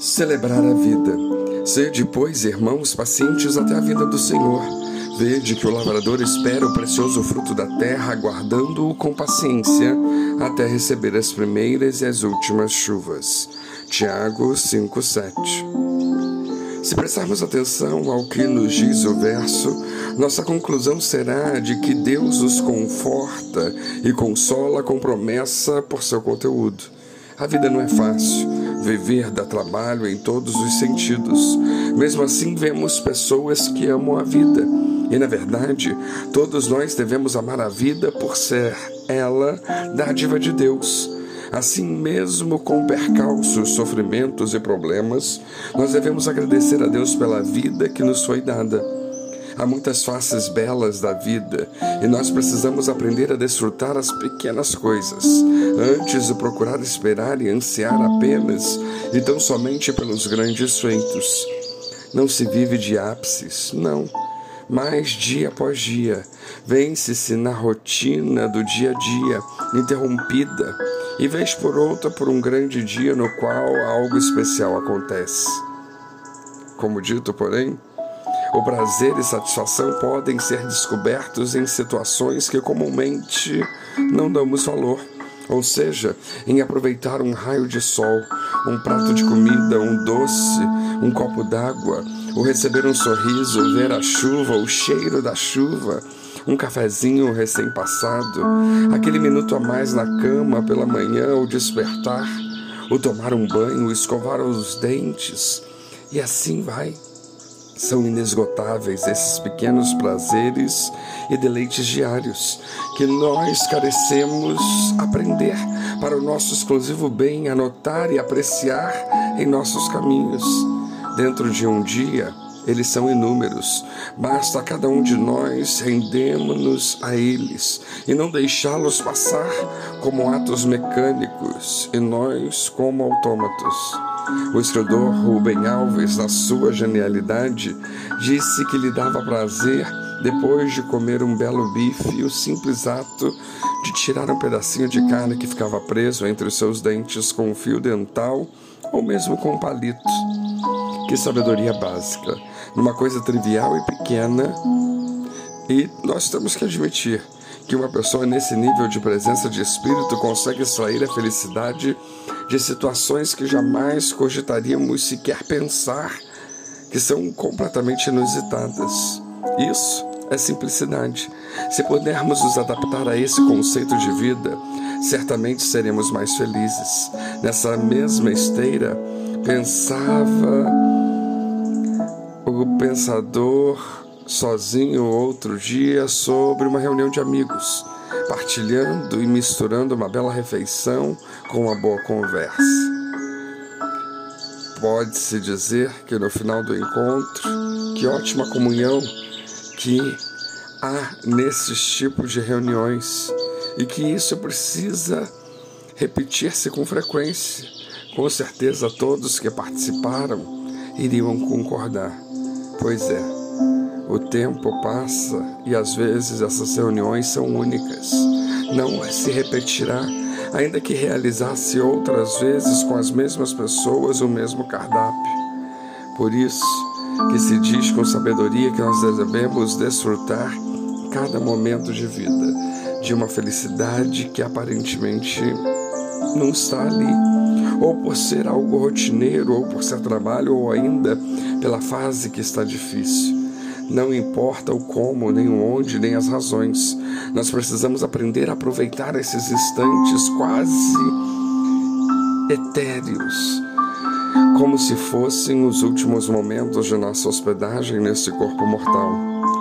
Celebrar a vida. Sede, pois, irmãos, pacientes até a vida do Senhor. Vede que o lavrador espera o precioso fruto da terra, aguardando-o com paciência, até receber as primeiras e as últimas chuvas. Tiago 5,7 Se prestarmos atenção ao que nos diz o verso, nossa conclusão será de que Deus os conforta e consola com promessa por seu conteúdo. A vida não é fácil Viver dá trabalho em todos os sentidos. Mesmo assim, vemos pessoas que amam a vida. E na verdade, todos nós devemos amar a vida por ser ela dádiva de Deus. Assim mesmo, com percalços, sofrimentos e problemas, nós devemos agradecer a Deus pela vida que nos foi dada. Há muitas faces belas da vida e nós precisamos aprender a desfrutar as pequenas coisas, antes de procurar esperar e ansiar apenas e tão somente pelos grandes feitos. Não se vive de ápices, não, mas dia após dia, vence-se na rotina do dia a dia, interrompida, e vez por outra por um grande dia no qual algo especial acontece. Como dito, porém, o prazer e satisfação podem ser descobertos em situações que comumente não damos valor, ou seja, em aproveitar um raio de sol, um prato de comida, um doce, um copo d'água, ou receber um sorriso, ver a chuva, o cheiro da chuva, um cafezinho recém-passado, aquele minuto a mais na cama pela manhã ou despertar, o tomar um banho, escovar os dentes, e assim vai. São inesgotáveis esses pequenos prazeres e deleites diários que nós carecemos aprender para o nosso exclusivo bem, anotar e apreciar em nossos caminhos. Dentro de um dia, eles são inúmeros. Basta cada um de nós rendemos-nos a eles e não deixá-los passar como atos mecânicos e nós como autômatos. O escritor Rubem Alves, na sua genialidade, disse que lhe dava prazer, depois de comer um belo bife, o simples ato de tirar um pedacinho de carne que ficava preso entre os seus dentes com um fio dental ou mesmo com um palito. Que sabedoria básica, numa coisa trivial e pequena. E nós temos que admitir que uma pessoa nesse nível de presença de espírito consegue extrair a felicidade de situações que jamais cogitaríamos sequer pensar, que são completamente inusitadas. Isso é simplicidade. Se pudermos nos adaptar a esse conceito de vida, certamente seremos mais felizes. Nessa mesma esteira, pensava o pensador sozinho outro dia sobre uma reunião de amigos, partilhando e misturando uma bela refeição com uma boa conversa. Pode-se dizer que no final do encontro, que ótima comunhão que há nesses tipos de reuniões e que isso precisa repetir-se com frequência. Com certeza todos que participaram iriam concordar. Pois é, o tempo passa e às vezes essas reuniões são únicas. Não se repetirá, ainda que realizasse outras vezes com as mesmas pessoas o mesmo cardápio. Por isso que se diz com sabedoria que nós devemos desfrutar cada momento de vida, de uma felicidade que aparentemente não está ali, ou por ser algo rotineiro, ou por ser trabalho, ou ainda pela fase que está difícil. Não importa o como, nem o onde, nem as razões. Nós precisamos aprender a aproveitar esses instantes quase etéreos, como se fossem os últimos momentos de nossa hospedagem nesse corpo mortal.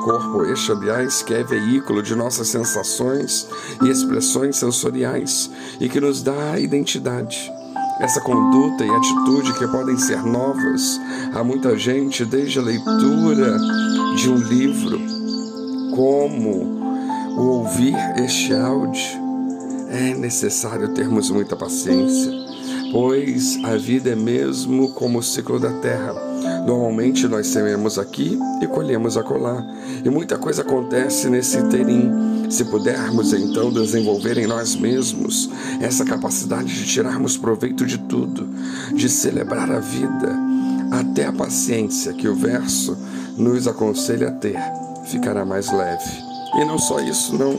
Corpo este, aliás, que é veículo de nossas sensações e expressões sensoriais e que nos dá identidade essa conduta e atitude que podem ser novas a muita gente desde a leitura de um livro, como o ouvir este áudio. É necessário termos muita paciência, pois a vida é mesmo como o ciclo da terra. Normalmente nós sememos aqui e colhemos acolá, e muita coisa acontece nesse interim Se pudermos então desenvolver em nós mesmos essa capacidade de tirarmos proveito de tudo, de celebrar a vida, até a paciência que o verso nos aconselha a ter, ficará mais leve. E não só isso, não.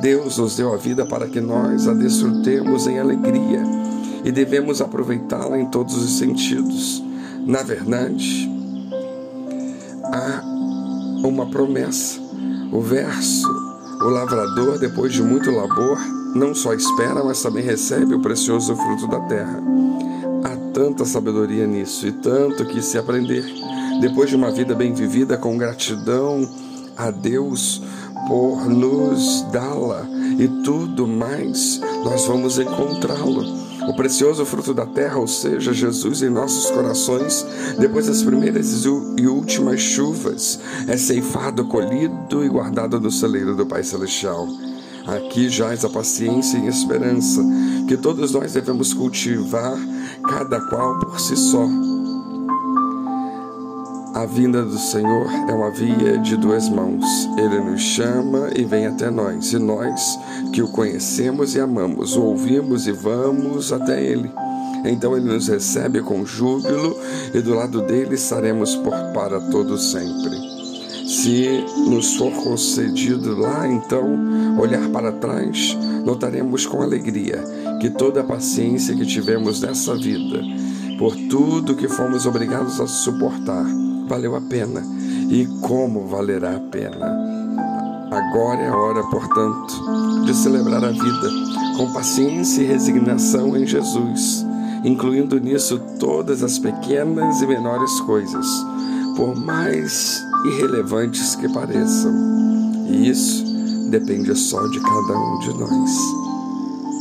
Deus nos deu a vida para que nós a desfrutemos em alegria e devemos aproveitá-la em todos os sentidos. Na verdade, há uma promessa. O verso, o lavrador, depois de muito labor, não só espera, mas também recebe o precioso fruto da terra. Há tanta sabedoria nisso e tanto que se aprender. Depois de uma vida bem vivida com gratidão a Deus por nos dá-la e tudo mais, nós vamos encontrá-lo o precioso fruto da terra, ou seja, Jesus em nossos corações, depois das primeiras e últimas chuvas, é ceifado, colhido e guardado no celeiro do Pai Celestial. Aqui jaz a paciência e esperança que todos nós devemos cultivar, cada qual por si só. A vinda do Senhor é uma via de duas mãos. Ele nos chama e vem até nós, e nós, que o conhecemos e amamos, o ouvimos e vamos até Ele. Então Ele nos recebe com júbilo e do lado dele estaremos por para todo sempre. Se nos for concedido lá, então, olhar para trás, notaremos com alegria que toda a paciência que tivemos nessa vida, por tudo que fomos obrigados a suportar, valeu a pena e como valerá a pena. Agora é a hora, portanto, de celebrar a vida com paciência e resignação em Jesus, incluindo nisso todas as pequenas e menores coisas, por mais irrelevantes que pareçam. E isso depende só de cada um de nós.